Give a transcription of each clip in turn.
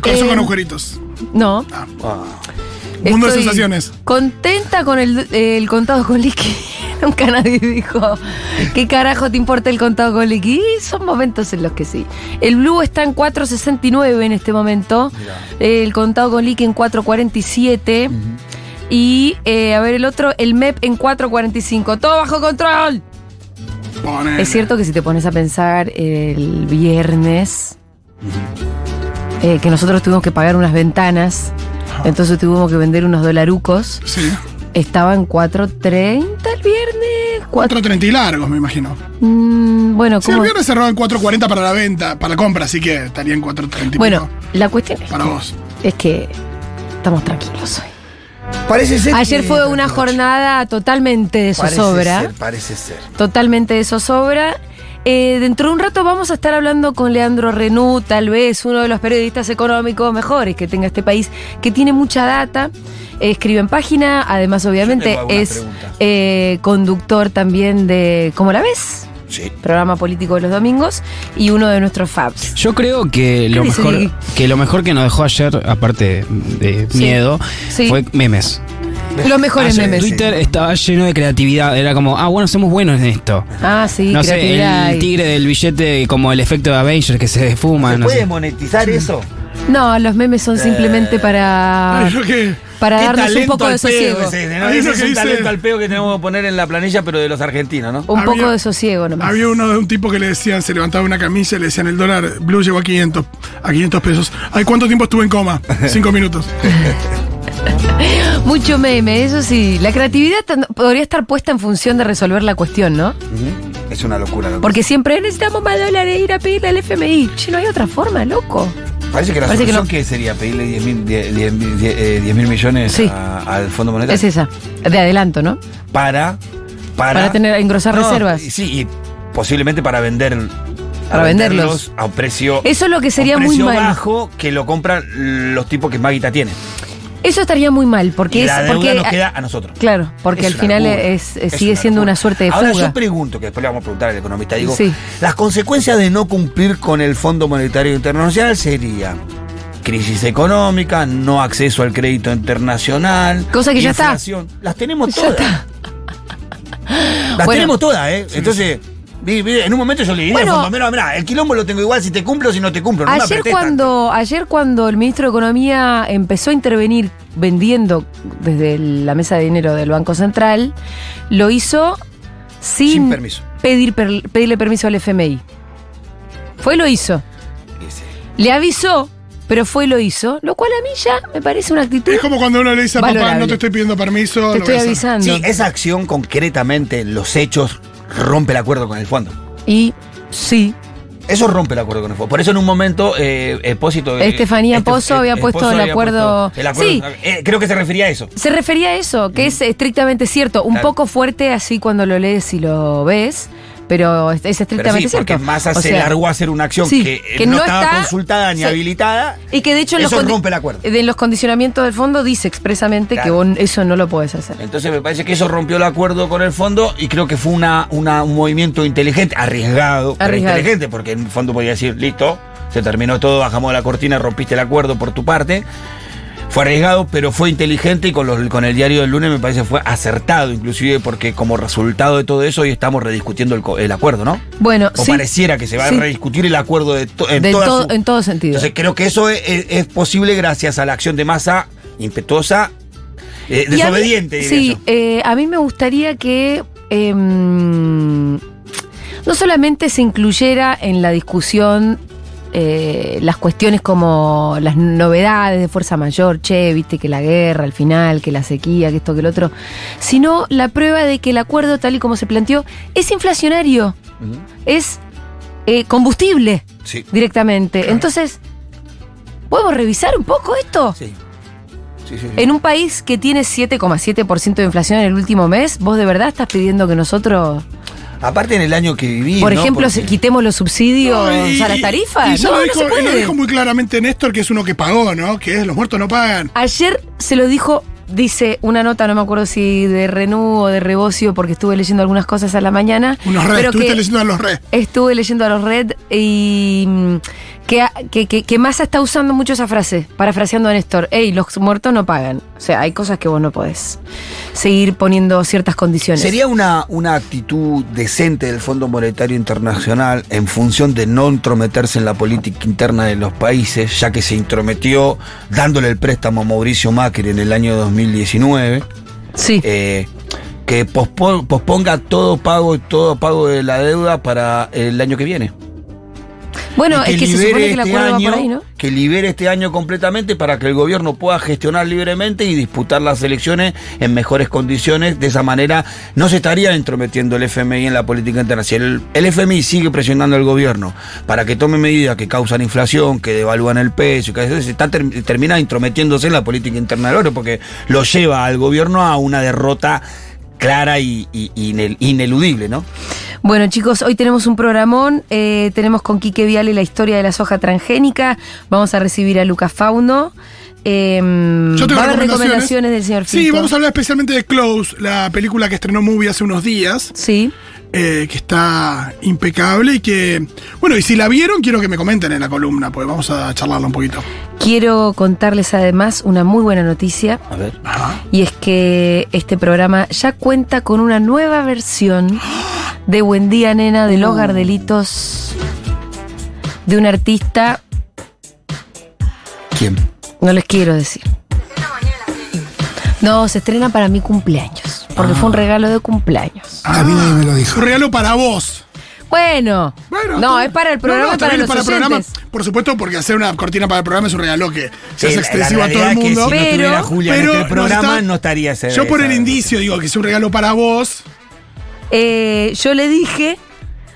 El corazón Eh, con agujeritos. No. Ah, Mundo de sensaciones. Contenta con el, el contado con liqui. Nunca nadie dijo, ¿qué carajo te importa el contado con liqui? Y son momentos en los que sí. El blue está en 4.69 en este momento. El contado con liqui en 4.47. Y, eh, a ver, el otro, el MEP en 4.45. Todo bajo control. Es cierto que si te pones a pensar el viernes, eh, que nosotros tuvimos que pagar unas ventanas, entonces tuvimos que vender unos dolarucos, Sí. estaba en 4.30 el viernes. cuatro- 4.30 y largos, me imagino. Mm, bueno, Sí, el viernes cerró en 4.40 para la venta, para la compra, así que estaría en 4.30 y Bueno, la cuestión es para que, vos. es que estamos tranquilos hoy. Parece ser. Ayer fue una jornada totalmente de Parece zozobra. ser, parece ser. totalmente de zozobra. Eh, dentro de un rato vamos a estar hablando con Leandro Renú, tal vez uno de los periodistas económicos mejores que tenga este país, que tiene mucha data, eh, escribe en página, además obviamente es eh, conductor también de ¿Cómo la ves? Sí. Programa político de los domingos y uno de nuestros Fabs. Yo creo que lo mejor que lo mejor que nos dejó ayer, aparte de Sí. miedo, Sí. fue memes. Los mejores Ayer memes. Twitter estaba lleno de creatividad. Era como, ah, bueno, somos buenos en esto. Ah, sí, no sé, creatividad. el tigre del billete como el efecto de Avengers que se fuma. ¿Se no puede sé. monetizar eso? No, los memes son simplemente para, Ay, yo qué. para Qué darnos un talento poco de sosiego. ese, ¿no? Ahí Ese lo es que un dice- talento al peo que tenemos que poner en la planilla, pero de los argentinos, ¿no? Un Había- poco de sosiego nomás. Había uno de un tipo que le decían, se levantaba una camisa y le decían el dólar blue llegó a 500, a 500 pesos. Ay, ¿cuánto tiempo estuve en coma? Cinco minutos. Mucho meme, eso sí. La creatividad podría estar puesta en función de resolver la cuestión, ¿no? Es una locura. lo que- Porque siempre necesitamos más dólares ir a pedirle al FMI. Che, no hay otra forma, loco. Parece que la parece que solución no. que sería pedirle 10 mil 10 10 10 mil millones Sí. a- al Fondo Monetario Es esa. De adelanto, ¿no? para, para Para tener- engrosar No, reservas. Sí, y posiblemente para vender Para venderlos. a un precio Eso es lo que sería muy mal. bajo que lo compran los tipos que más guita tienen. Eso estaría muy mal, porque y es. la deuda porque, nos queda a nosotros. Claro, porque Es al final es, es- Es sigue siendo una suerte de Ahora fuga. yo pregunto, que después le vamos a preguntar al economista, digo, Sí. las consecuencias de no cumplir con el Fondo Monetario Internacional sería crisis económica, no acceso al crédito internacional, Cosa que ya está. Las tenemos Ya todas. está. Las Bueno. tenemos todas, ¿eh? Entonces, en un momento yo le diría Bueno. al mira, el quilombo lo tengo igual si te cumplo o si no te cumplo. Ayer cuando, ayer cuando el ministro de Economía empezó a intervenir vendiendo desde la mesa de dinero del Banco Central, lo hizo sin, Sin permiso. Pedir, per- pedirle permiso al FMI. Fue y lo hizo. Le avisó, pero fue y lo hizo, lo cual a mí ya me parece una actitud. Es como cuando uno le dice a papá, no te estoy pidiendo permiso. Te lo estoy voy a hacer". avisando. Sí, esa acción concretamente, los hechos, rompe el acuerdo con el fondo. Y sí, Eso rompe el acuerdo con el fondo. Por eso en un momento, eh, eh, Estefanía este- Pozo había puesto el había acuerdo- puesto el acuerdo- Sí. eh, creo que se refería a eso. se refería a eso, que es estrictamente cierto. Un Claro. poco fuerte así cuando lo lees y lo ves, pero es, es Pero estrictamente sí, porque cierto. Massa O se sea, largó a hacer una acción sí, que, que no, no estaba está- consultada ni sí. habilitada. Y que de hecho Eso rompe el acuerdo. En los condicionamientos del fondo dice expresamente que vos eso no lo podés hacer. Entonces me parece que eso rompió el acuerdo con el fondo y creo que fue una, una- un movimiento inteligente, arriesgado, pero Arriesgado. inteligente, porque en el fondo podía decir, listo, se terminó todo, bajamos la cortina, rompiste el acuerdo por tu parte. Fue arriesgado, pero fue inteligente y con, los- con el diario del lunes me parece fue acertado, inclusive porque como resultado de todo eso hoy estamos rediscutiendo el, el acuerdo, ¿no? Bueno, O sí, pareciera que se va Sí. a rediscutir el acuerdo de to- en, toda todo- su- en todo sentido. Entonces creo que eso es, es- es posible gracias a la acción de masa impetuosa, eh, mí- desobediente. diría sí, eh, a mí me gustaría que em, no solamente se incluyera en la discusión eh, las cuestiones como las novedades de fuerza mayor, che, viste que la guerra al final, que la sequía, que esto, que el otro, sino la prueba de que el acuerdo tal y como se planteó es inflacionario, es eh, combustible Sí. directamente. Entonces, ¿podemos revisar un poco esto? Sí. Sí, sí, sí. En un país que tiene 7,7% de inflación en el último mes, ¿vos de verdad estás pidiendo que nosotros, Aparte en el año que viví. por ¿no? ejemplo, Porque- se- quitemos los subsidios No, y- a las tarifas? Y ya no, lo, no dijo, se lo dijo muy claramente Néstor, que es uno que pagó, ¿no? Que es los muertos no pagan. Ayer se lo dijo, dice una nota, no me acuerdo si de Renú o de Rebocio, porque estuve leyendo algunas cosas a la mañana. Unos red, pero estuviste leyendo a los red. Estuve leyendo a los Red y mm, Que, que, que, que Massa está usando mucho esa frase, parafraseando a Néstor. Ey, los muertos no pagan. O sea, hay cosas que vos no podés seguir poniendo ciertas condiciones. ¿Sería una, una actitud decente del Fondo Monetario Internacional en función de no entrometerse en la política interna de los países, ya que se intrometió dándole el préstamo a Mauricio Macri en el año 2019? Sí. eh, que pospo- posponga todo pago, todo pago de la deuda para el año que viene. Bueno, es que se supone que el este acuerdo va año, por ahí, ¿no? Que libere este año completamente para que el gobierno pueda gestionar libremente y disputar las elecciones en mejores condiciones. De esa manera no se estaría entrometiendo el FMI en la política internacional. El, el FMI sigue presionando al gobierno para que tome medidas que causan inflación, que devalúan el peso, que se está ter- termina intrometiéndose en la política interna del oro porque lo lleva al gobierno a una derrota clara y, y- y inel- ineludible, ¿no? Bueno, chicos, hoy tenemos un programón. eh, tenemos con Quique Viale la historia de la soja transgénica. Vamos a recibir a Lucas Fauno. Eh, Yo tengo va recomendaciones. recomendaciones del señor Sí, vamos a hablar especialmente de Close, la película que estrenó Movie hace unos días, Sí. eh, que está impecable y que. Bueno, y si la vieron, quiero que me comenten en la columna, pues vamos a charlarla un poquito. Quiero contarles además una muy buena noticia. A ver. Ajá. Y es que este programa ya cuenta con una nueva versión de Buen Día Nena de los Gardelitos de un artista, ¿Quién? no les quiero decir. No, se estrena para mi cumpleaños, porque fue un regalo de cumpleaños. A mí nadie me lo dijo. Un regalo para vos. Bueno, Bueno, no, es para el programa No, no, para los es para el programa. Por supuesto, porque hacer una cortina para el programa es un regalo que se hace extensivo la a todo el es que mundo. si no Pero- tuviera Julia en pero este nos programa está- no estaría ese- Yo por el indicio digo que es un regalo para vos. Eh, yo le dije,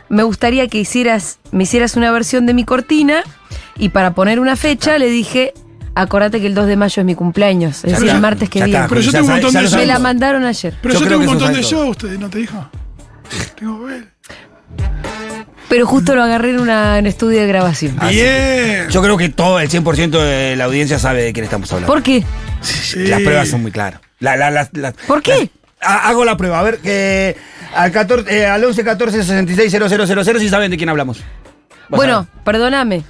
me gustaría que hicieras, me hicieras una versión de mi cortina y para poner una fecha le dije, acordate que el 2 de mayo es mi cumpleaños, es Ya decir, está, el martes que ya viene. está, Pero yo ya tengo un sabe- montón ya de lo shows. Me la mandaron ayer. Pero Yo yo, creo tengo un que montón de shows, ¿usted no te dijo? Tengo que ver. Pero justo lo agarré en una- en estudio de grabación. Ah, sí. Bien. Yo creo que todo el 100% de la audiencia sabe de quién estamos hablando. ¿Por qué? Sí. Las pruebas son muy claras. La- la- la- la- ¿Por qué? Hago la prueba. A ver, que al, 14, eh, al 11 14 66 000 si saben de quién hablamos. Vas Bueno, perdóname.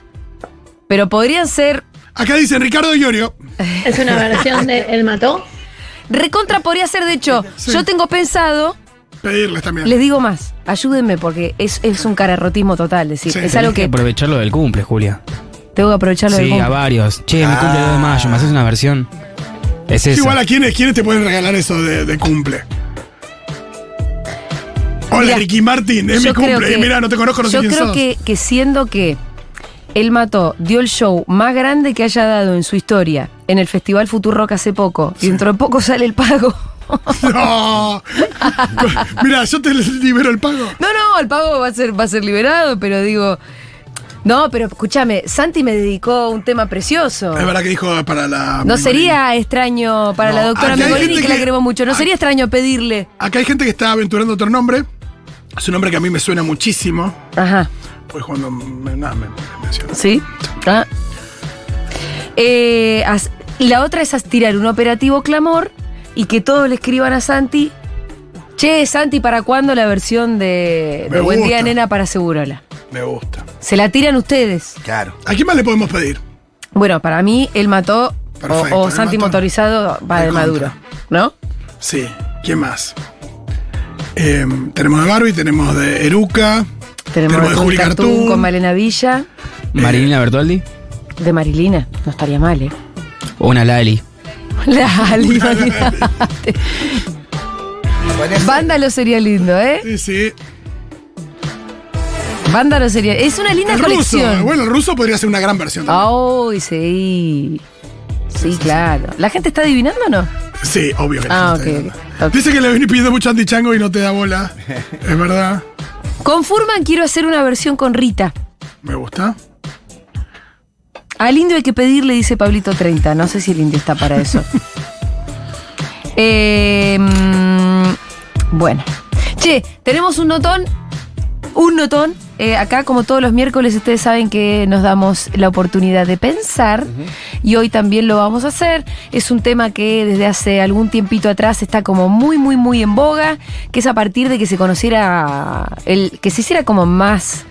Pero podrían ser. Acá dicen Ricardo Iorio. Es una versión de El Mató. Recontra podría ser, de hecho, Sí. yo tengo pensado, Pedirles también. les digo más, ayúdenme porque es, es un cararrotismo total, es decir, Sí. es algo que que aprovecharlo del cumple, Julia. tengo que aprovecharlo del Sí, a cumple. varios. Che, mi cumple el 2 de mayo, ¿me haces una versión? Es eso. igual a quiénes, quiénes te pueden regalar eso de, de cumple. Hola, Mira, Ricky Martin, es mi cumple. que- y mira, no te conozco, no sé Yo quién creo sos. que, que siendo que él mató, dio el show más grande que haya dado en su historia en el Festival Futuro Rock hace poco, y dentro de poco sale el pago. No. mira, yo te libero el pago. No, no, el pago va a ser, va a ser liberado, pero digo. No, pero escúchame, Santi me dedicó un tema precioso. Es verdad que dijo para la. No sería extraño para No, la doctora gente que, la que- queremos mucho. No sería extraño pedirle. Acá hay gente que está aventurando otro nombre. Es un nombre que a mí me suena muchísimo. Ajá. Pues cuando me, nada, me, me menciona. ¿Sí? Ah. Eh, as- la otra es tirar un operativo clamor y que todos le escriban a Santi. Che, Santi, ¿para cuándo la versión de, Buen Día. Nena para Segurola? Me gusta. Se la tiran ustedes. Claro. ¿A quién más le podemos pedir? Bueno, para mí, él mató o- Perfecto, o, él Santi mató. motorizado va de Maduro. ¿No? Sí, ¿quién más? Eh, tenemos de Barbie, tenemos de Eruca. Tenemos, Tenemos de Juli con Malena Villa, Marilina Bertoldi de Marilina. No estaría mal, ¿eh? o una Lali. La imagínate. Vándalo sería lindo, ¿eh? Sí, sí. Vándalo sería. Es una linda El ruso. colección. Bueno, el ruso podría ser una gran versión. Ay, sí. Sí, claro. ¿La gente está adivinando o no? Sí, obvio que Ah, la gente ok, está ok. viendo. Dice que le venís pidiendo mucho a Andy Chango y no te da bola. es verdad. Conforman, quiero hacer una versión con Rita. Me gusta. Al indio hay que pedirle, dice Pablito 30. No sé si el indio está para eso. Eh, mm, bueno. Che, tenemos un notón. Un notón. Eh, acá, como todos los miércoles, ustedes saben que nos damos la oportunidad de pensar. Y hoy también lo vamos a hacer. Es un tema que desde hace algún tiempito atrás está como muy, muy, muy en boga. Que es a partir de que se conociera. El, que se hiciera como más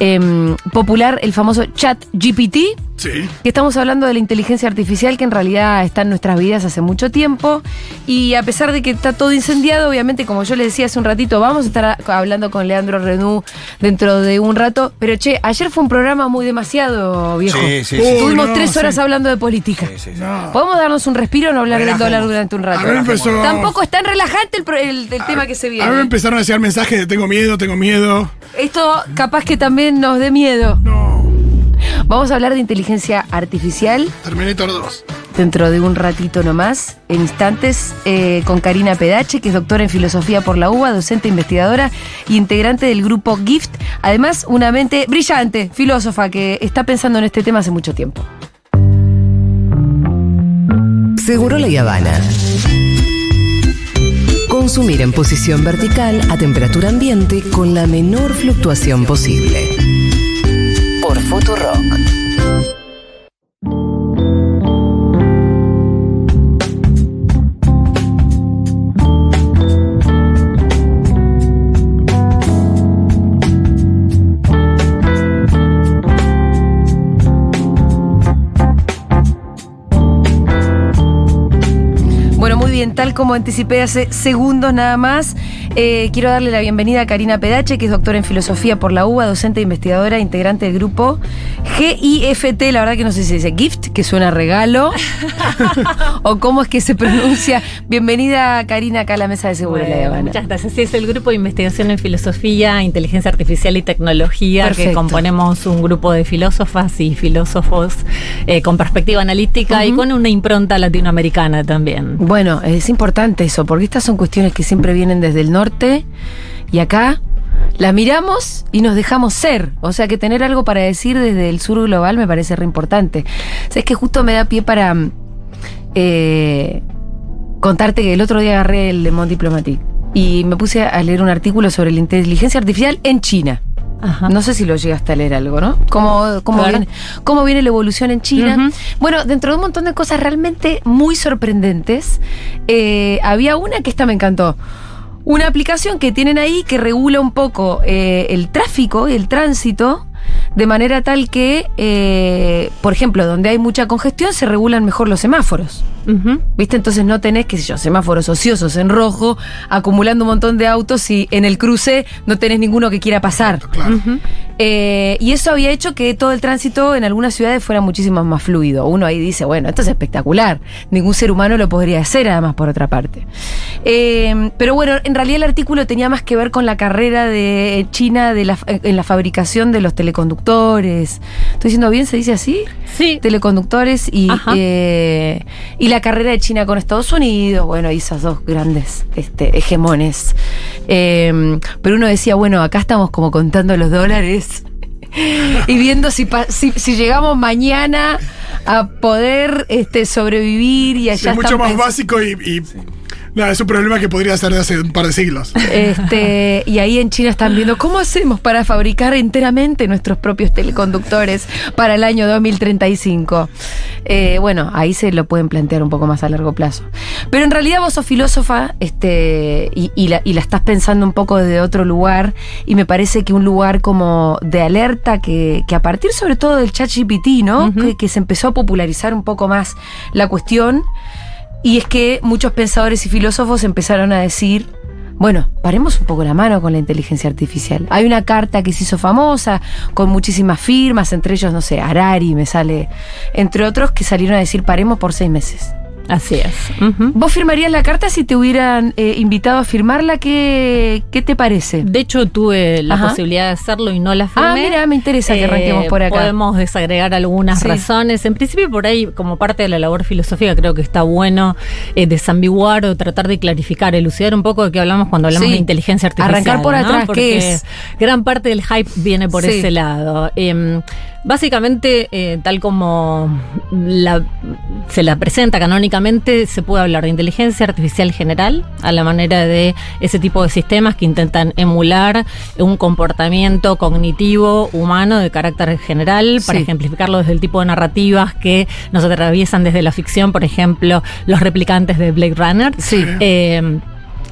em, popular el famoso chat GPT, Sí. que estamos hablando de la inteligencia artificial que en realidad está en nuestras vidas hace mucho tiempo y a pesar de que está todo incendiado, obviamente como yo le decía hace un ratito, vamos a estar hablando con Leandro Renú dentro de un rato, pero che, ayer fue un programa muy demasiado viejo. Sí, sí, Estuvimos no, tres horas sí. hablando de política. Sí, sí, sí. No. ¿Podemos darnos un respiro o no hablar del dólar durante un rato? Empezó. Tampoco es tan relajante el, pro- el- el tema que se A mí me viene. empezaron a llegar mensajes de tengo miedo, tengo miedo. Esto capaz que también nos dé miedo. No. Vamos a hablar de inteligencia artificial Terminator 2. dentro de un ratito nomás, en instantes, eh, con Karina Pedache, que es doctora en filosofía por la UBA, docente investigadora y integrante del grupo GIFT. Además, una mente brillante, filósofa, que está pensando en este tema hace mucho tiempo. Seguro la Habana. Consumir en posición vertical a temperatura ambiente con la menor fluctuación posible. Por Futurock. Tal como anticipé hace segundos nada más, eh, quiero darle la bienvenida a Karina Pedache, que es doctora en filosofía por la UBA, docente e investigadora, integrante del grupo GIFT, la verdad que no sé si se dice gift, que suena regalo, o cómo es que se pronuncia. Bienvenida, Karina, acá a la mesa de Bueno, Habana. Muchas gracias. Sí, es el grupo de investigación en filosofía, inteligencia artificial y tecnología, Perfecto. que componemos un grupo de filósofas y filósofos eh, con perspectiva analítica y con una impronta latinoamericana también. Bueno, es importante eso, porque estas son cuestiones que siempre vienen desde el norte y acá las miramos y nos dejamos ser. O sea que tener algo para decir desde el sur global me parece re importante. O es que justo me da pie para mm, eh, contarte que el otro día agarré el Le Monde Diplomatique y me puse a leer un artículo sobre la inteligencia artificial en China. Ajá. No sé si lo llegaste a leer algo, ¿no? ¿Cómo, cómo, viene, cómo viene la evolución en China? Bueno, dentro de un montón de cosas realmente muy sorprendentes, eh, había una que esta me encantó. Una aplicación que tienen ahí que regula un poco eh, el tráfico y el tránsito de manera tal que, eh, por ejemplo, donde hay mucha congestión se regulan mejor los semáforos. ¿Viste? Entonces no tenés, qué sé yo, semáforos ociosos en rojo, acumulando un montón de autos y en el cruce no tenés ninguno que quiera pasar. Claro. Eh, y eso había hecho que todo el tránsito en algunas ciudades fuera muchísimo más fluido. Uno ahí dice, bueno, esto es espectacular. Ningún ser humano lo podría hacer, además, por otra parte. Eh, pero bueno, en realidad el artículo tenía más que ver con la carrera de China de la, en la fabricación de los teleconductores. ¿Estoy diciendo bien? ¿Se dice así? Sí. teleconductores y, Ajá. eh, y la carrera de China con Estados Unidos, bueno, y esos dos grandes este, hegemones. Eh, pero uno decía, bueno, acá estamos como contando los dólares y viendo si, si llegamos mañana a poder este, sobrevivir y allá es mucho más básico y, y nada, es un problema que podría ser de hace un par de siglos. Este, y ahí en China están viendo cómo hacemos para fabricar enteramente nuestros propios teleconductores para el año 2035. Eh, bueno, ahí se lo pueden plantear un poco más a largo plazo. Pero en realidad vos sos filósofa este, y, y la, y la estás pensando un poco desde otro lugar y me parece que un lugar como de alerta que, que a partir sobre todo del chat GPT, ¿no? Que se empezó a popularizar un poco más la cuestión. Y es que muchos pensadores y filósofos empezaron a decir, bueno, paremos un poco la mano con la inteligencia artificial. Hay una carta que se hizo famosa, con muchísimas firmas, entre ellos, no sé, Harari me sale, entre otros, que salieron a decir, paremos por seis meses. Así es. ¿Vos firmarías la carta si te hubieran eh, invitado a firmarla? ¿Qué, qué te parece? De hecho, tuve la Ajá. posibilidad de hacerlo y no la firmé. Ah, mira, me interesa que arranquemos por acá. Podemos desagregar algunas Sí. razones. En principio, por ahí, como parte de la labor filosófica, creo que está bueno eh, desambiguar o tratar de clarificar, elucidar un poco de qué hablamos cuando hablamos Sí. de inteligencia artificial. Arrancar por ¿no? atrás, ¿qué Porque es? Gran parte del hype viene por Sí. ese lado. Em, básicamente, eh, tal como la- se la presenta canónicamente, se puede hablar de inteligencia artificial general, a la manera de ese tipo de sistemas que intentan emular un comportamiento cognitivo humano de carácter general, para Sí. ejemplificarlo desde el tipo de narrativas que nos atraviesan desde la ficción, por ejemplo, los replicantes de Blade Runner. Sí. Eh,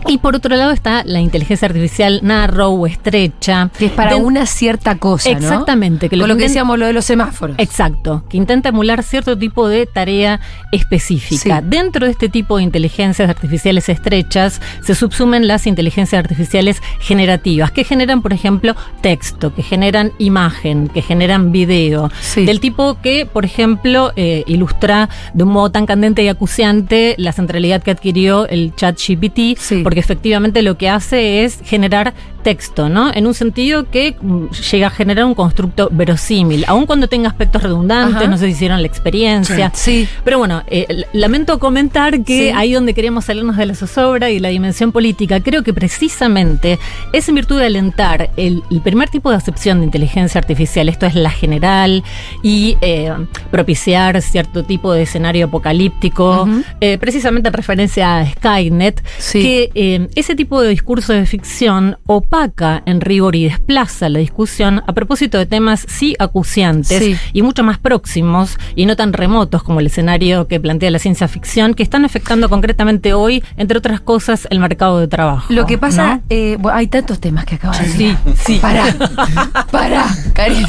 Y por otro lado está la inteligencia artificial narrow o estrecha. Que es para una cierta cosa, ¿no? Exactamente, que lo Con lo que decíamos lo de los semáforos. Exacto, que intenta emular cierto tipo de tarea específica. Sí. Dentro de este tipo de inteligencias artificiales estrechas se subsumen las inteligencias artificiales generativas, que generan, por ejemplo, texto, que generan imagen, que generan video, Sí. del tipo que, por ejemplo, eh, ilustra de un modo tan candente y acuciante la centralidad que adquirió el chat GPT, Sí. Porque efectivamente lo que hace es generar texto, ¿no? En un sentido que mm, llega a generar un constructo verosímil, aun cuando tenga aspectos redundantes, Ajá. no sé si hicieron la experiencia. Sí. Pero bueno, eh, lamento comentar que Sí. ahí donde queríamos salirnos de la zozobra y la dimensión política, creo que precisamente es en virtud de alentar el, el primer tipo de acepción de inteligencia artificial, esto es la general, y eh, propiciar cierto tipo de escenario apocalíptico, eh, precisamente en referencia a Skynet, Sí. que eh, ese tipo de discurso de ficción opaca en rigor y desplaza la discusión a propósito de temas sí acuciantes Sí. y mucho más próximos y no tan remotos como el escenario que plantea la ciencia ficción, que están afectando concretamente hoy, entre otras cosas, el mercado de trabajo. Lo que pasa, ¿no? eh, bueno, hay tantos temas que acaban de Sí, sí. Pará, pará, Karina.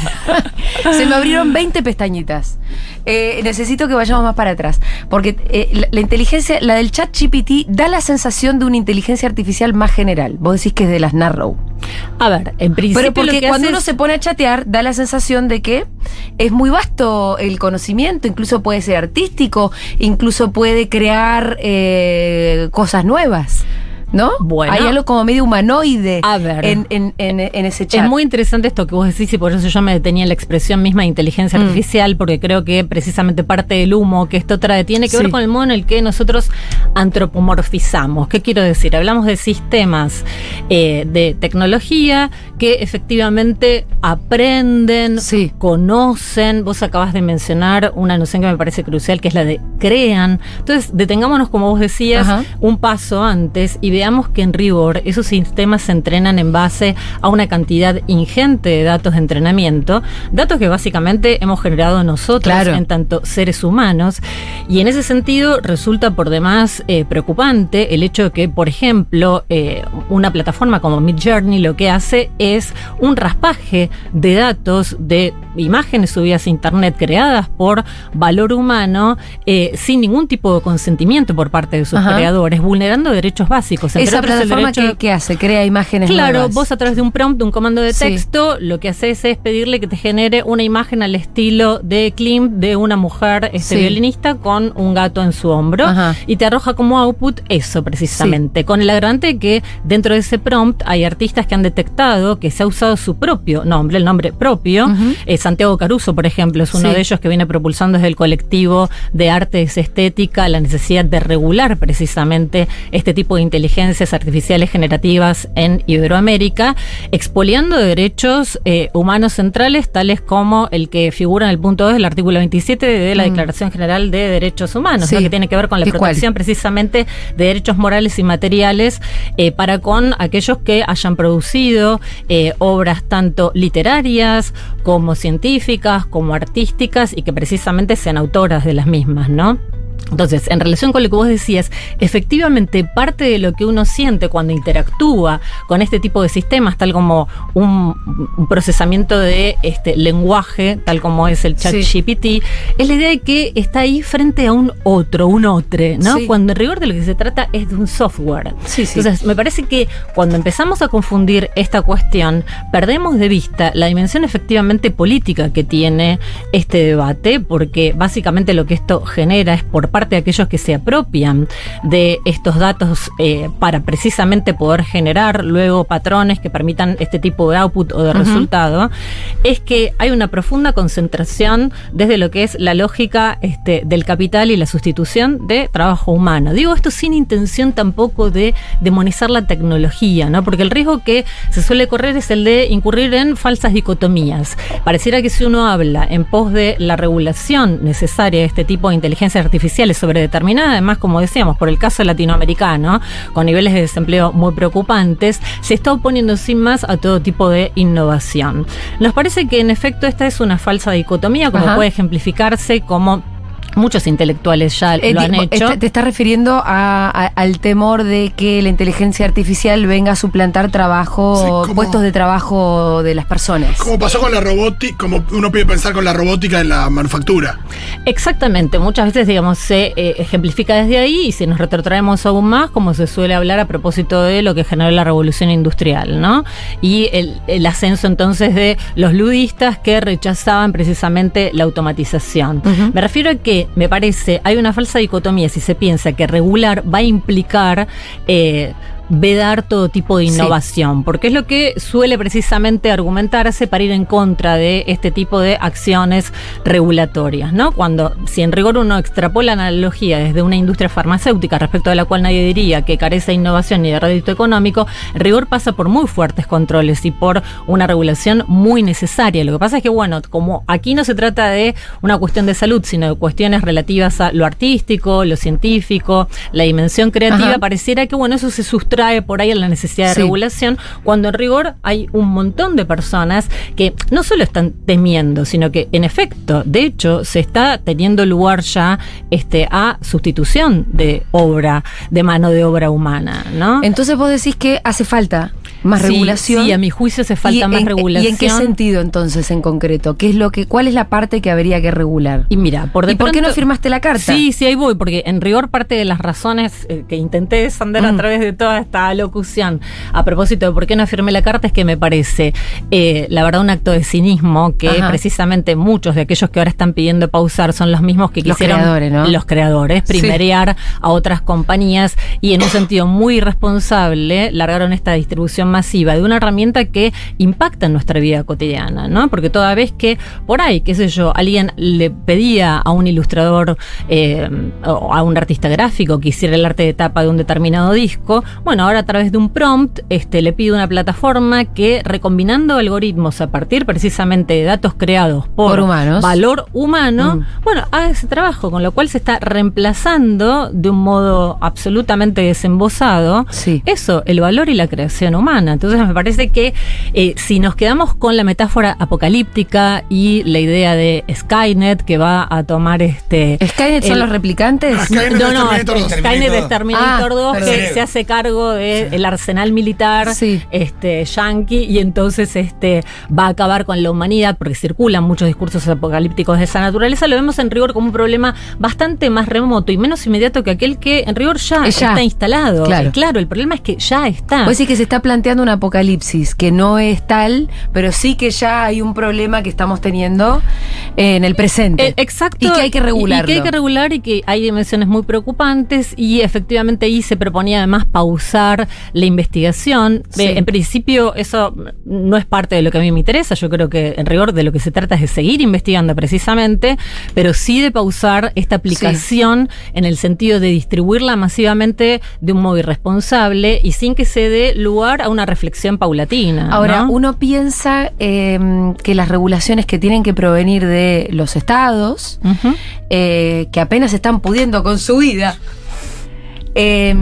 Se me abrieron 20 pestañitas. Eh, necesito que vayamos más para atrás. Porque eh, la, la inteligencia, la del chat GPT, da la sensación de una inteligencia artificial más general. Vos decís que es de las narrow. A ver, en principio Pero porque cuando uno es- se pone a chatear, da la sensación de que es muy vasto el conocimiento, incluso puede ser artístico, incluso puede crear eh, cosas nuevas. ¿No? Bueno. Hay algo como medio humanoide A ver. En, en- en- en ese chat. Es muy interesante esto que vos decís y por eso yo me detenía en la expresión misma de inteligencia Mm. artificial, porque creo que precisamente parte del humo que esto trae tiene que Sí. ver con el modo en el que nosotros antropomorfizamos. ¿Qué quiero decir? Hablamos de sistemas eh, de tecnología que efectivamente aprenden, Sí. conocen. Vos acabas de mencionar una noción que me parece crucial, que es la de crean. Entonces, detengámonos, como vos decías, Ajá. un paso antes y veamos que en rigor esos sistemas se entrenan en base a una cantidad ingente de datos de entrenamiento, datos que básicamente hemos generado nosotros Claro. en tanto seres humanos. Y en ese sentido resulta por demás eh, preocupante el hecho de que, por ejemplo, eh, una plataforma como Midjourney lo que hace es un raspaje de datos de imágenes subidas a internet creadas por valor humano eh, sin ningún tipo de consentimiento por parte de sus Ajá. creadores, vulnerando derechos básicos. entre Esa plataforma que, que hace, crea imágenes Claro, nuevas. vos a través de un prompt, de un comando de Sí. texto, lo que haces es pedirle que te genere una imagen al estilo de Klimt de una mujer este, Sí. violinista con un gato en su hombro Ajá. y te arroja como output eso precisamente. Con el agravante que dentro de ese prompt hay artistas que han detectado que se ha usado su propio nombre, el nombre propio. Eh, Santiago Caruso, por ejemplo, es uno Sí. de ellos que viene propulsando desde el colectivo de artes estética la necesidad de regular precisamente este tipo de inteligencias artificiales generativas en Iberoamérica, expoliando derechos eh, humanos centrales tales como el que figura en el punto 2 del artículo 27 de la Mm. Declaración General de Derechos Humanos, Sí. ¿no? que tiene que ver con la protección precisamente de derechos morales y materiales eh, para con aquellos que hayan producido eh, obras tanto literarias como científicas, como artísticas y que precisamente sean autoras de las mismas, ¿no? Entonces, en relación con lo que vos decías, efectivamente parte de lo que uno siente cuando interactúa con este tipo de sistemas, tal como un, un procesamiento de este lenguaje, tal como es el chat Sí. GPT, es la idea de que está ahí frente a un otro, un otro, ¿no? Sí. Cuando en rigor de lo que se trata es de un software. Sí, sí. Entonces, me parece que cuando empezamos a confundir esta cuestión, perdemos de vista la dimensión efectivamente política que tiene este debate, porque básicamente lo que esto genera es por parte de aquellos que se apropian de estos datos eh, para precisamente poder generar luego patrones que permitan este tipo de output o de Ujú. resultado, es que hay una profunda concentración desde lo que es la lógica este, del capital y la sustitución de trabajo humano. Digo esto sin intención tampoco de demonizar la tecnología, ¿no? Porque el riesgo que se suele correr es el de incurrir en falsas dicotomías. Pareciera que si uno habla en pos de la regulación necesaria de este tipo de inteligencias artificiales determinada, además, como decíamos, por el caso latinoamericano, con niveles de desempleo muy preocupantes, se está oponiendo sin más a todo tipo de innovación. Nos parece que en efecto esta es una falsa dicotomía, como Ajá. puede ejemplificarse como Muchos intelectuales ya Eh, lo han hecho. esta- te estás refiriendo a- a- al temor de que la inteligencia artificial venga a suplantar trabajo, Sí, como- puestos de trabajo de las personas. Como pasó con la robótica, como uno puede pensar con la robótica en la manufactura. Exactamente, muchas veces, digamos, se eh, ejemplifica desde ahí y si nos retrotraemos aún más, como se suele hablar a propósito de lo que generó la revolución industrial, ¿no? Y el, el ascenso entonces de los ludistas que rechazaban precisamente la automatización. Me refiero a que, me parece, hay una falsa dicotomía si se piensa que regular va a implicar... eh, vedar todo tipo de Sí. innovación, porque es lo que suele precisamente argumentarse para ir en contra de este tipo de acciones regulatorias, ¿no? Cuando, si en rigor uno extrapola la analogía desde una industria farmacéutica respecto a la cual nadie diría que carece de innovación ni de rédito económico, en rigor pasa por muy fuertes controles y por una regulación muy necesaria. Lo que pasa es que, bueno, como aquí no se trata de una cuestión de salud, sino de cuestiones relativas a lo artístico, lo científico, la dimensión creativa, Ajá. pareciera que, bueno, eso se sustrae por ahí a la necesidad de Sí. regulación, cuando en rigor hay un montón de personas que no solo están temiendo, sino que en efecto, de hecho, se está teniendo lugar ya este, a sustitución de obra, de mano de obra humana, ¿no? Entonces vos decís que hace falta más Sí, regulación. Sí, a mi juicio hace falta ¿Y más en- regulación. ¿Y en qué sentido entonces en concreto? ¿Qué es lo que, ¿Cuál es la parte que habría que regular? Y mira, por de ¿Y por qué no firmaste la carta? Sí, sí, ahí voy, porque en rigor parte de las razones eh, que intenté descender a Mm. través de toda esta locución a propósito de por qué no firmé la carta es que me parece, eh, la verdad, un acto de cinismo que Ajá. precisamente muchos de aquellos que ahora están pidiendo pausar son los mismos que Los quisieron creadores, ¿no? los creadores, Sí. primerear a otras compañías y en un sentido muy irresponsable largaron esta distribución masiva de una herramienta que impacta en nuestra vida cotidiana, ¿no? Porque toda vez que por ahí, qué sé yo, alguien le pedía a un ilustrador eh, o a un artista gráfico que hiciera el arte de tapa de un determinado disco, bueno, ahora a través de un prompt este, le pide una plataforma que recombinando algoritmos a partir precisamente de datos creados por, Por humanos. valor humano, Mm. bueno, haga ese trabajo, con lo cual se está reemplazando de un modo absolutamente desembosado Sí. eso, el valor y la creación humana. Entonces me parece que eh, si nos quedamos con la metáfora apocalíptica y la idea de Skynet que va a tomar este... ¿Skynet son los replicantes? Ah, Skynet no, es no, Terminator 2. Skynet es Terminator Ah, 2 que perdón. se hace cargo del arsenal militar Sí. este, yankee y entonces este, va a acabar con la humanidad porque circulan muchos discursos apocalípticos de esa naturaleza. Lo vemos en rigor como un problema bastante más remoto y menos inmediato que aquel que en rigor ya, Es ya. está instalado. Claro. Claro, el problema es que ya está. Pues sí que se está planteando un apocalipsis que no es tal, pero sí que ya hay un problema que estamos teniendo en el presente. Eh, exacto. Y que hay que regularlo. Y que hay que regular y que hay dimensiones muy preocupantes y efectivamente ahí se proponía además pausar la investigación. Sí. Eh, en principio eso no es parte de lo que a mí me interesa. Yo creo que en rigor de lo que se trata es de seguir investigando precisamente, pero sí de pausar esta aplicación en el sentido de distribuirla masivamente de un modo irresponsable y sin que se dé lugar a una reflexión paulatina. Ahora, ¿no? uno piensa eh, que las regulaciones que tienen que provenir de los estados, eh, que apenas están pudiendo con su vida, eh,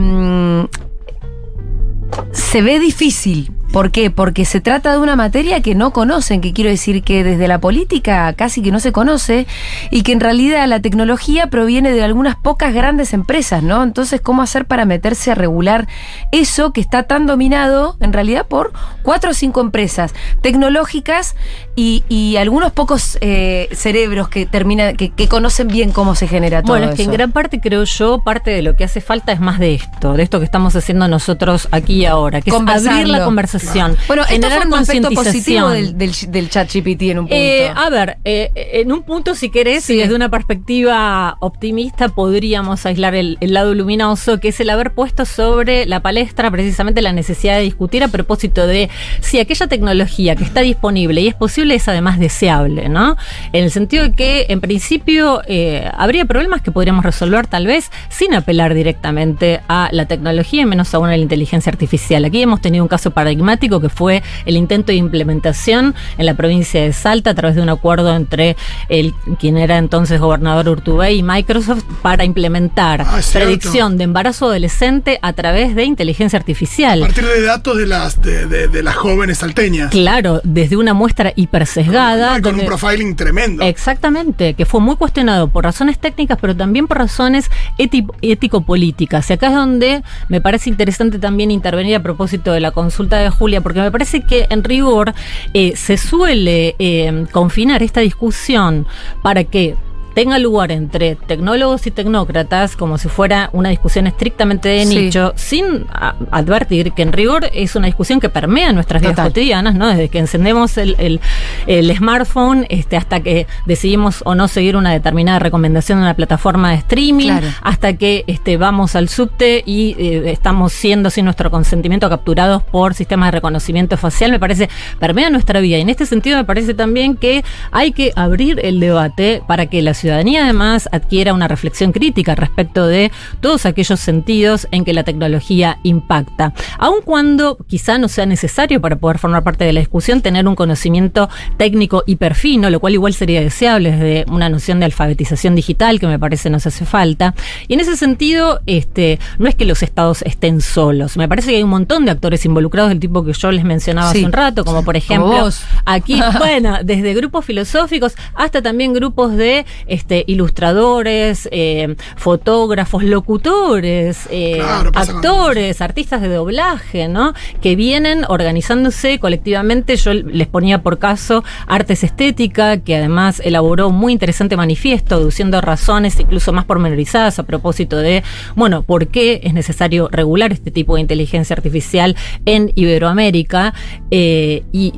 se ve difícil. ¿Por qué? Porque se trata de una materia que no conocen, que quiero decir que desde la política casi que no se conoce y que en realidad la tecnología proviene de algunas pocas grandes empresas, ¿no? Entonces, ¿cómo hacer para meterse a regular eso que está tan dominado en realidad por cuatro o cinco empresas tecnológicas y, y algunos pocos eh, cerebros que terminan, que, que conocen bien cómo se genera todo Bueno, es que en gran parte creo yo, parte de lo que hace falta es más de esto, de esto que estamos haciendo nosotros aquí y ahora, que es abrir la conversación. Bueno, esto fue un aspecto positivo del, del, del chat GPT en un punto. Eh, a ver, eh, en un punto, si querés, Sí. y desde una perspectiva optimista, podríamos aislar el, el lado luminoso, que es el haber puesto sobre la palestra precisamente la necesidad de discutir a propósito de si aquella tecnología que está disponible y es posible es además deseable, ¿no? En el sentido de que, en principio, eh, habría problemas que podríamos resolver tal vez sin apelar directamente a la tecnología y menos aún a la inteligencia artificial. Aquí hemos tenido un caso paradigmático emblemático que fue el intento de implementación en la provincia de Salta a través de un acuerdo entre el quien era entonces gobernador Urtubey y Microsoft para implementar Ah, predicción de embarazo adolescente a través de inteligencia A artificial. partir de datos de las, de, de- de las jóvenes salteñas. Claro, desde una muestra hipersesgada. Con un profiling tremendo. Exactamente, que fue muy cuestionado por razones técnicas, pero también por razones éti- ético-políticas. Y acá es donde me parece interesante también intervenir a propósito de la consulta de Julia, porque me parece que en rigor eh, se suele eh, confinar esta discusión para que tenga lugar entre tecnólogos y tecnócratas como si fuera una discusión estrictamente de Sí. nicho, sin advertir que en rigor es una discusión que permea nuestras vidas cotidianas, ¿no? Desde que encendemos el, el- el smartphone este, hasta que decidimos o no seguir una determinada recomendación de una plataforma de streaming, Claro. hasta que este, vamos al subte y eh, estamos siendo sin nuestro consentimiento capturados por sistemas de reconocimiento facial, me parece, permea nuestra vida. Y en este sentido me parece también que hay que abrir el debate para que la ciudadanía además adquiera una reflexión crítica respecto de todos aquellos sentidos en que la tecnología impacta. Aun cuando quizá no sea necesario para poder formar parte de la discusión tener un conocimiento técnico hiperfino, lo cual igual sería deseable desde una noción de alfabetización digital que me parece nos hace falta. Y en ese sentido, este, no es que los estados estén solos. Me parece que hay un montón de actores involucrados del tipo que yo les mencionaba Sí. hace un rato, como por Como ejemplo vos. aquí, bueno, desde grupos filosóficos hasta también grupos de este, ilustradores, eh, fotógrafos, locutores, eh, Claro, actores, artistas de doblaje, ¿no? Que vienen organizándose colectivamente. Yo les ponía por caso Artes Estética, que además elaboró un muy interesante manifiesto, aduciendo razones incluso más pormenorizadas a propósito de, bueno, por qué es necesario regular este tipo de inteligencia artificial en Iberoamérica. eh, y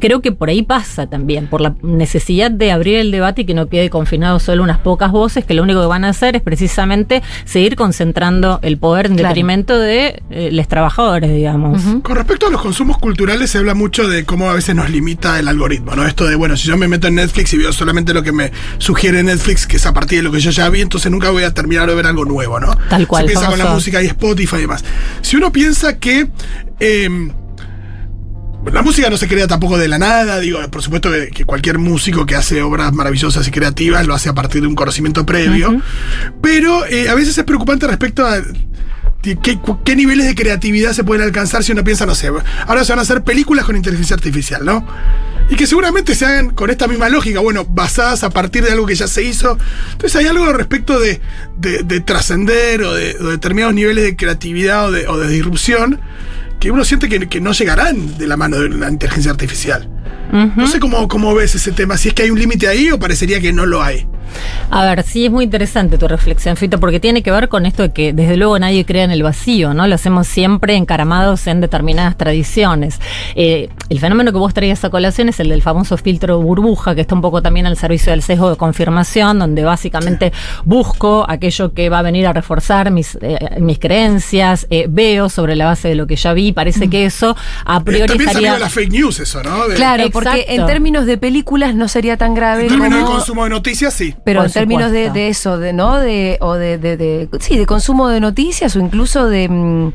creo que por ahí pasa también, por la necesidad de abrir el debate y que no quede confinado solo unas pocas voces, que lo único que van a hacer es precisamente seguir concentrando el poder en Claro. detrimento de eh, los trabajadores, digamos. Con respecto a los consumos culturales, se habla mucho de cómo a veces nos limita el algoritmo, ¿no? Esto de, bueno, si yo me meto en Netflix y veo solamente lo que me sugiere Netflix, que es a partir de lo que yo ya vi, entonces nunca voy a terminar de ver algo nuevo, ¿no? Tal cual, Se piensa con la música y Spotify y demás. Si uno piensa que. eh, la música no se crea tampoco de la nada, digo, por supuesto que, cualquier músico que hace obras maravillosas y creativas lo hace a partir de un conocimiento previo, pero eh, a veces es preocupante respecto a qué, niveles de creatividad se pueden alcanzar si uno piensa, no sé, ahora se van a hacer películas con inteligencia artificial, ¿no? Y que seguramente se hagan con esta misma lógica, bueno, basadas a partir de algo que ya se hizo. Entonces hay algo respecto de, de- de trascender o de, o de determinados niveles de creatividad o de, o de disrupción que uno siente que, que no llegarán de la mano de la inteligencia artificial. No sé cómo, cómo ves ese tema, si es que hay un límite ahí o parecería que no lo hay. A ver, sí es muy interesante tu reflexión, Fito, porque tiene que ver con esto de que desde luego nadie crea en el vacío, ¿no? Lo hacemos siempre encaramados en determinadas tradiciones. Eh, el fenómeno que vos traías a colación es el del famoso filtro burbuja, que está un poco también al servicio del sesgo de confirmación, donde básicamente busco aquello que va a venir a reforzar mis, eh, mis creencias, eh, veo sobre la base de lo que ya vi, parece que eso a Eh, priori También estaría... las fake news eso, ¿no? De- Claro, porque en términos de películas no sería tan grave En términos de consumo de noticias, sí. Pero Por en términos de, de eso, de no, de o de, de, de- sí, de consumo de noticias o incluso de mm,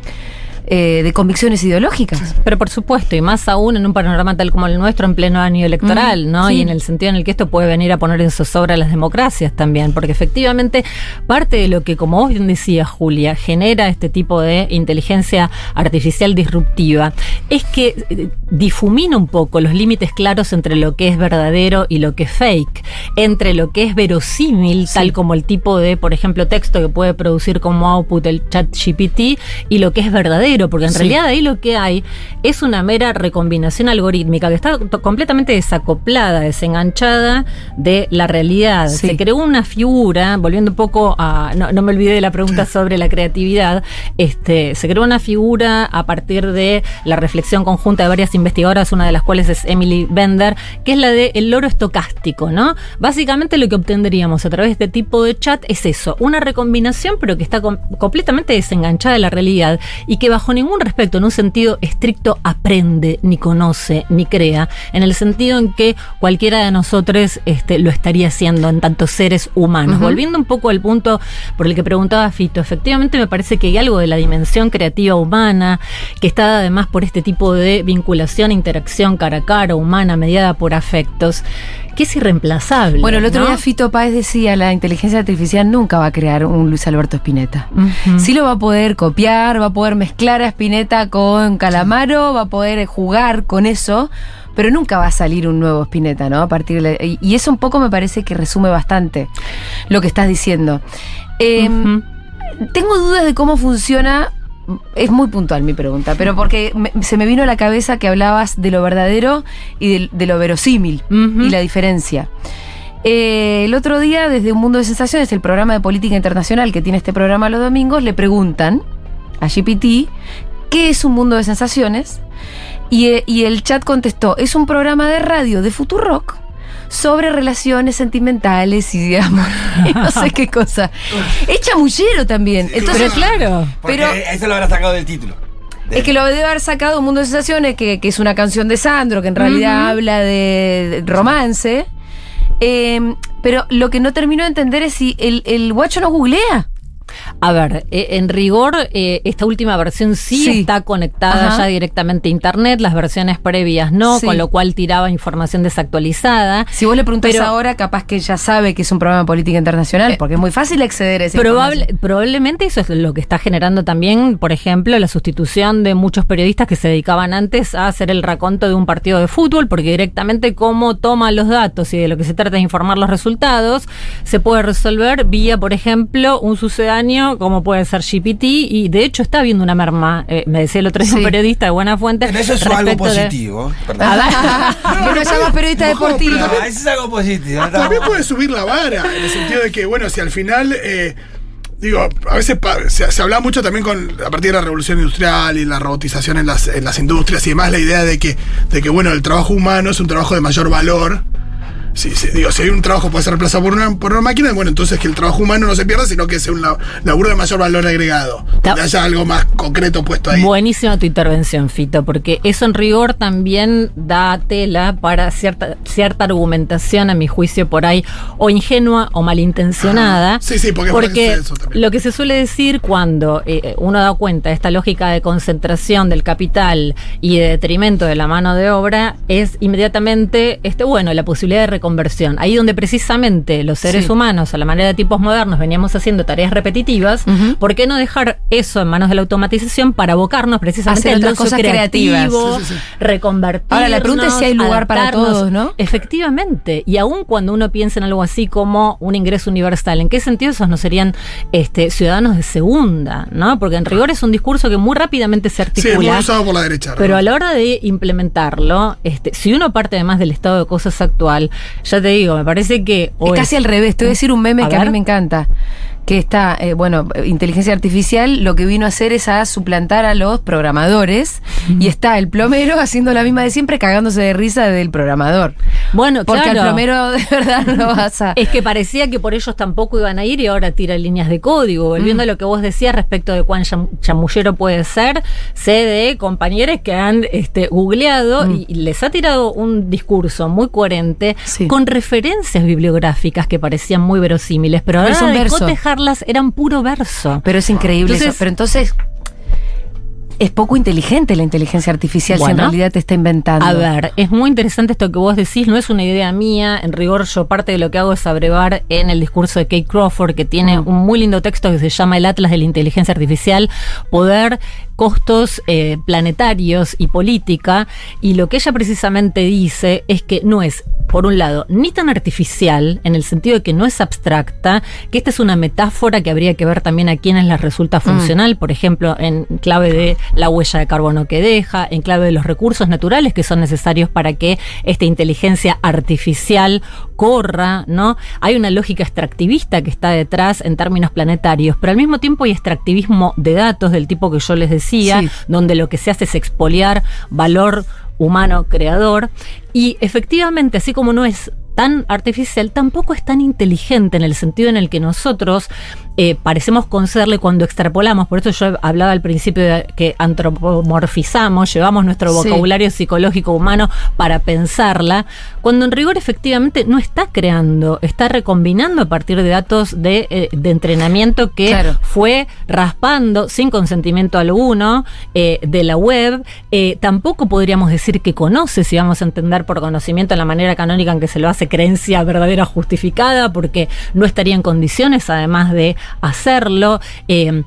eh, de convicciones ideológicas. Pero por supuesto, y más aún en un panorama tal como el nuestro en pleno año electoral, Mm, ¿no? sí. Y en el sentido en el que esto puede venir a poner en zozobra las democracias también, porque efectivamente parte de lo que, como vos bien decías, Julia, genera este tipo de inteligencia artificial disruptiva, es que eh, difumina un poco los límites claros entre lo que es verdadero y lo que es fake, entre lo que es verosímil, tal como el tipo de, por ejemplo, texto que puede producir como output el chat GPT, y lo que es verdadero, porque en Sí. realidad ahí lo que hay es una mera recombinación algorítmica que está completamente desacoplada, desenganchada de la realidad. Sí. Se creó una figura, volviendo un poco a. No, no me olvidé de la pregunta sobre la creatividad. Este, se creó una figura a partir de la reflexión conjunta de varias investigadoras, una de las cuales es Emily Bender, que es la de el loro estocástico, ¿no? Básicamente lo que obtendríamos a través de este tipo de chat es eso, una recombinación, pero que está com- completamente desenganchada de la realidad y que bajo bajo ningún respecto, en un sentido estricto, aprende, ni conoce, ni crea, en el sentido en que cualquiera de nosotros este, lo estaría haciendo en tantos seres humanos. Volviendo un poco al punto por el que preguntaba Fito, efectivamente me parece que hay algo de la dimensión creativa humana, que está dada además por este tipo de vinculación, interacción cara a cara, humana, mediada por afectos, que es irreemplazable. Bueno, el otro ¿no? día Fito Páez decía, la inteligencia artificial nunca va a crear un Luis Alberto Spinetta. Ujú. Sí lo va a poder copiar, va a poder mezclar a Spinetta con Calamaro, va a poder jugar con eso, pero nunca va a salir un nuevo Spinetta, ¿no? A partir de, y, y eso un poco me parece que resume bastante lo que estás diciendo. Eh, Ujú. Tengo dudas de cómo funciona. Es muy puntual mi pregunta, pero porque me- se me vino a la cabeza que hablabas de lo verdadero y de, de lo verosímil y la diferencia. Eh, el otro día, desde Un Mundo de Sensaciones, el programa de política internacional que tiene este programa los domingos, le preguntan a GPT qué es Un Mundo de Sensaciones. Y, eh, y el chat contestó: es un programa de radio de Futurock sobre relaciones sentimentales y digamos, y no sé qué cosa. Es chamullero también. Entonces, Pero claro. Pero- eso lo habrá sacado del título. es que lo debe haber sacado Un Mundo de Sensaciones, que, que es una canción de Sandro, que en realidad habla de, de romance. Eh, pero lo que no termino de entender es si el, el guacho no googlea. A ver, eh, en rigor, eh, esta última versión sí, Sí. está conectada Ajá. ya directamente a Internet, las versiones previas no, Sí. con lo cual tiraba información desactualizada. Si vos le preguntás Pero- ahora, capaz que ya sabe que es un programa de política internacional, porque es muy fácil acceder a esa Probable, probablemente eso es lo que está generando también, por ejemplo, la sustitución de muchos periodistas que se dedicaban antes a hacer el raconto de un partido de fútbol, porque directamente cómo toma los datos y de lo que se trata de informar los resultados, se puede resolver vía, por ejemplo, un sucedáneo como puede ser GPT, y de hecho está habiendo una merma, eh, me decía el otro día Sí. un periodista de buena fuente. Pero eso es algo de- positivo. Perdón. que no llamas periodista No, deportivo. pero No, eso es algo positivo. También puede subir la vara, en el sentido de que, bueno, si al final, eh, digo, a veces se, se habla mucho también con, a partir de la revolución industrial y la robotización en las, en las industrias y demás, la idea de que, de que, bueno, el trabajo humano es un trabajo de mayor valor. Sí, sí, digo, si hay un trabajo que puede ser reemplazado por una, por una máquina, bueno, entonces que el trabajo humano no se pierda, sino que sea un la- laburo de mayor valor agregado. Ta- Donde haya algo más concreto puesto ahí. Buenísima tu intervención, Fito, porque eso en rigor también da tela para cierta, cierta argumentación, a mi juicio, por ahí, o ingenua o malintencionada. Ah, sí, sí, porque que sucede eso también. lo que se suele decir cuando eh, uno da cuenta de esta lógica de concentración del capital y de detrimento de la mano de obra es inmediatamente, este, bueno, la posibilidad de reconversión. Ahí donde precisamente los seres Sí. humanos, a la manera de tipos modernos, veníamos haciendo tareas repetitivas. ¿por qué no dejar eso en manos de la automatización para abocarnos precisamente Hacer al otras ocio cosas creativo, creativas. Sí, sí, sí. reconvertirnos? Ahora, la pregunta es si hay lugar para todos, ¿no? Efectivamente. Y aún cuando uno piensa en algo así como un ingreso universal, ¿en qué sentido esos no serían este, ciudadanos de segunda? ¿no? Porque en rigor es un discurso que muy rápidamente se Sí, muy articula. usado por la derecha. Pero a la hora de implementarlo, este, si uno parte además del estado de cosas actual, ya te digo, me parece que o Es casi al revés. Te voy a decir un meme A que a mí me encanta. Que está, eh, bueno, inteligencia artificial lo que vino a hacer es a suplantar a los programadores. Y está el plomero haciendo la misma de siempre, cagándose de risa del programador. Bueno, Porque claro. al plomero de verdad no vas a. Es que parecía que por ellos tampoco iban a ir y ahora tira líneas de código. Volviendo a lo que vos decías respecto de cuán cham- chamullero puede ser, sé de compañeros que han este, googleado y, y les ha tirado un discurso muy coherente Sí. con referencias bibliográficas que parecían muy verosímiles, pero ahora un de eran puro verso. Pero es increíble Entonces- eso. Pero entonces. Es poco inteligente la inteligencia artificial si en realidad te está inventando. A ver, es muy interesante esto que vos decís, no es una idea mía, en rigor yo parte de lo que hago es abrevar en el discurso de Kate Crawford, que tiene un muy lindo texto que se llama El Atlas de la Inteligencia Artificial, Poder, Costos eh, Planetarios y Política, y lo que ella precisamente dice es que no es, por un lado, ni tan artificial, en el sentido de que no es abstracta, que esta es una metáfora que habría que ver también a quienes les resulta funcional, por ejemplo, en clave de la huella de carbono que deja, en clave de los recursos naturales que son necesarios para que esta inteligencia artificial corra, ¿no? Hay una lógica extractivista que está detrás en términos planetarios, pero al mismo tiempo hay extractivismo de datos del tipo que yo les decía, Sí. donde lo que se hace es expoliar valor humano creador y efectivamente así como no es tan artificial, tampoco es tan inteligente en el sentido en el que nosotros eh, parecemos concederle cuando extrapolamos. Por eso yo hablaba al principio de que antropomorfizamos, llevamos nuestro Sí. vocabulario psicológico humano para pensarla, cuando en rigor efectivamente no está creando, está recombinando a partir de datos de, eh, de entrenamiento que Claro. fue raspando sin consentimiento alguno eh, de la web. Eh, tampoco podríamos decir que conoce, si vamos a entender por conocimiento en la manera canónica en que se lo hace creencia verdadera justificada, porque no estaría en condiciones además de hacerlo. Eh,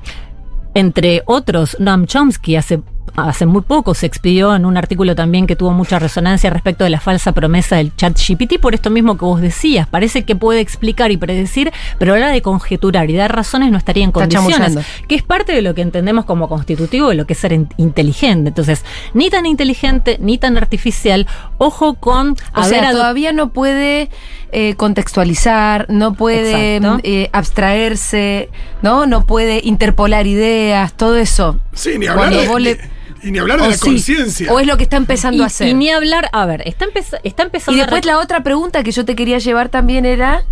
entre otros, Noam Chomsky hace, hace muy poco se expidió en un artículo también que tuvo mucha resonancia respecto de la falsa promesa del chat GPT, por esto mismo que vos decías. Parece que puede explicar y predecir, pero a la hora de conjeturar y dar razones no estaría en condiciones. Que es parte de lo que entendemos como constitutivo de lo que es ser in- inteligente. Entonces, ni tan inteligente, ni tan artificial. Ojo con O sea, todavía no puede eh, contextualizar, no puede Exacto. eh, abstraerse, ¿no? No puede interpolar ideas, todo eso. Sí, ni hablar Cuando de, vos le- ni- y ni hablar de O la sí, conciencia. O es lo que está empezando y, a hacer. y ni hablar, a ver, está, empeza- está empezando Y después la otra pregunta que yo te quería llevar también era,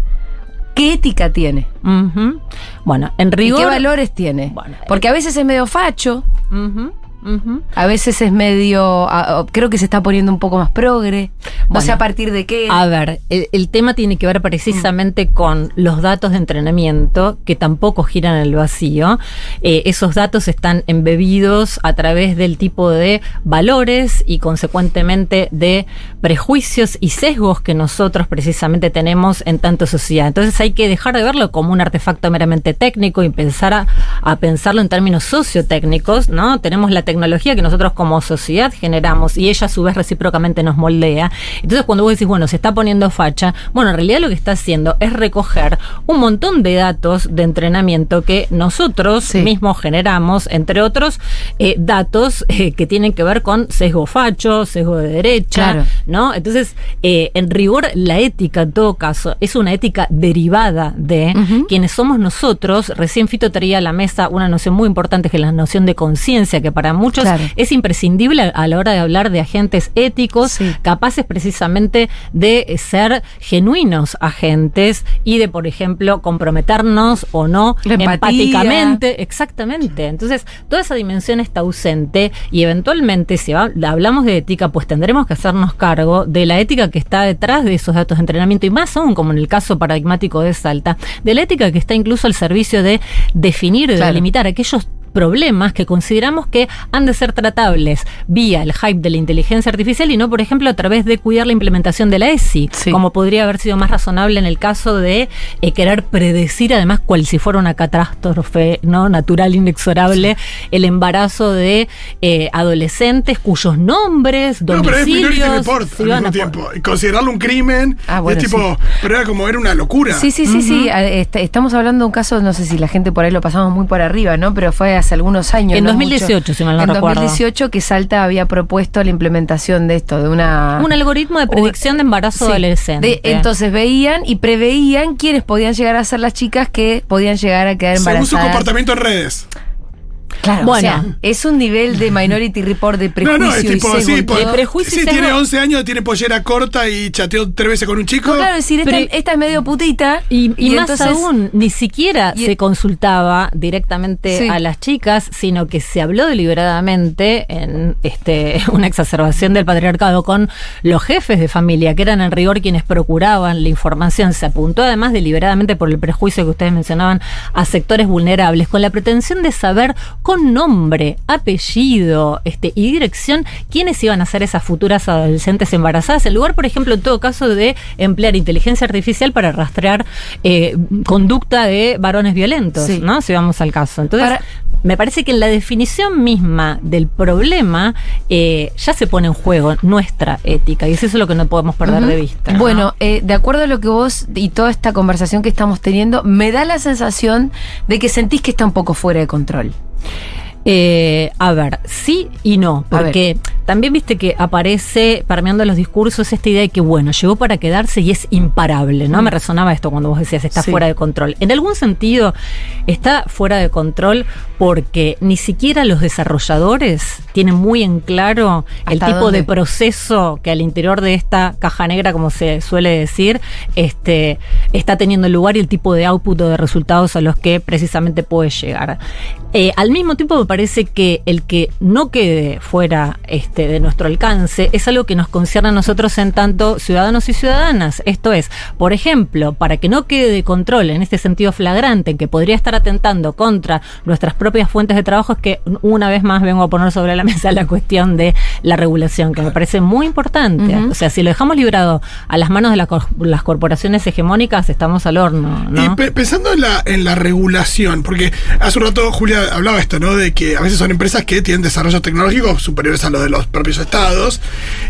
¿qué ética tiene? Bueno, en ¿Y rigor. qué valores tiene? Bueno, Porque a veces es medio facho, A veces es medio, creo que se está poniendo un poco más progre. no Bueno. sé a partir de qué. A ver, el, el tema tiene que ver precisamente con los datos de entrenamiento que tampoco giran en el vacío. Eh, esos datos están embebidos a través del tipo de valores y consecuentemente de prejuicios y sesgos que nosotros precisamente tenemos en tanto sociedad. Entonces hay que dejar de verlo como un artefacto meramente técnico y empezar a, a pensarlo en términos sociotécnicos, ¿no? Tenemos la tecnología que nosotros como sociedad generamos y ella a su vez recíprocamente nos moldea. Entonces cuando vos decís, bueno, se está poniendo facha, bueno, en realidad lo que está haciendo es recoger un montón de datos de entrenamiento que nosotros Sí. mismos generamos, entre otros eh, datos eh, que tienen que ver con sesgo facho, sesgo de derecha, Claro. ¿no? Entonces, eh, en rigor, la ética, en todo caso, es una ética derivada de quienes somos nosotros. Recién Fito traía a la mesa una noción muy importante que es la noción de conciencia, que para muchos Claro. es imprescindible a- la hora de hablar de agentes éticos, Sí. capaces precisamente de eh, ser genuinos agentes y de, por ejemplo, comprometernos o no empáticamente. Exactamente. Entonces, toda esa dimensión está ausente y eventualmente, si hablamos de ética, pues tendremos que hacernos cargo de la ética que está detrás de esos datos de entrenamiento y más aún, como en el caso paradigmático de Salta, de la ética que está incluso al servicio de definir, de Claro. delimitar aquellos problemas que consideramos que han de ser tratables vía el hype de la inteligencia artificial y no, por ejemplo, a través de cuidar la implementación de la ESI, Sí. como podría haber sido más razonable en el caso de eh, querer predecir, además, cual si fuera una catástrofe no natural inexorable, el embarazo de eh, adolescentes cuyos nombres, No, pero es domicilios Report al mismo tiempo. Considerarlo un crimen. Ah, bueno, es tipo, sí. pero era como, era una locura. Sí, sí, sí, sí. A- est- Estamos hablando de un caso, no sé si la gente por ahí lo pasamos muy por arriba, ¿no? Pero fue hace algunos años. En no 2018, mucho. si mal no En recuerdo. 2018 que Salta había propuesto la implementación de esto, de una... Un algoritmo de predicción de embarazo Sí. adolescente. De- entonces veían y preveían quiénes podían llegar a ser las chicas que podían llegar a quedar Según su embarazadas. comportamiento en redes. Claro, Bueno. o sea, es un nivel de Minority Report de No, prejuicio no, es y tipo, sesgo sí, y po- todo. prejuicio y sí, tiene 11 años, tiene pollera corta y chateó tres veces con un chico. No, claro, es decir, esta, es medio putita. Y, y más entonces- aún, ni siquiera y- se consultaba directamente Sí. a las chicas, sino que se habló deliberadamente en este una exacerbación del patriarcado con los jefes de familia, que eran en rigor quienes procuraban la información. Se apuntó además deliberadamente por el prejuicio que ustedes mencionaban a sectores vulnerables, con la pretensión de saber con nombre, apellido este, y dirección quiénes iban a ser esas futuras adolescentes embarazadas, en lugar, por ejemplo, en todo caso, de emplear inteligencia artificial para rastrear eh, conducta de varones violentos, Sí. ¿no? Si vamos al caso. Entonces, Para- me parece que en la definición misma del problema eh, ya se pone en juego nuestra ética y es eso lo que no podemos perder de vista. ¿no? Bueno, eh, de acuerdo a lo que vos y toda esta conversación que estamos teniendo, me da la sensación de que sentís que está un poco fuera de control. Eh, a ver, sí y no, porque también viste que aparece permeando los discursos esta idea de que, bueno, llegó para quedarse y es imparable, ¿no? Mm. Me resonaba esto cuando vos decías, está Sí. fuera de control. En algún sentido, está fuera de control porque ni siquiera los desarrolladores tienen muy en claro el ¿Hasta tipo dónde? de proceso que al interior de esta caja negra, como se suele decir, este, está teniendo lugar y el tipo de output o de resultados a los que precisamente puede llegar. Eh, al mismo tiempo me parece que el que no quede fuera este, de nuestro alcance es algo que nos concierne a nosotros en tanto ciudadanos y ciudadanas. Esto es, por ejemplo, para que no quede de control en este sentido flagrante que podría estar atentando contra nuestras propias fuentes de trabajo, es que una vez más vengo a poner sobre la mesa la cuestión de la regulación, que me parece muy importante. O sea, si lo dejamos librado a las manos de la cor- las corporaciones hegemónicas, estamos al horno. ¿no? Y pe- pensando en la, en la regulación, porque hace un rato Julia hablaba esto, ¿no? De que a veces son empresas que tienen desarrollos tecnológicos superiores a los de los propios estados.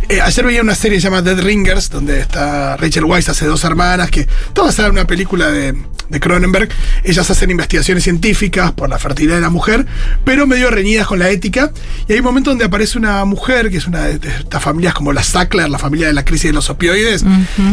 Eh, ayer veía una serie llamada Dead Ringers, donde está Rachel Weisz, hace dos hermanas, que está basada en una película de, de Cronenberg. Ellas hacen investigaciones científicas por la fertilidad de la mujer, pero medio reñidas con la ética. Y hay un momento donde aparece una mujer, que es una de estas familias como la Sackler, la familia de la crisis de los opioides,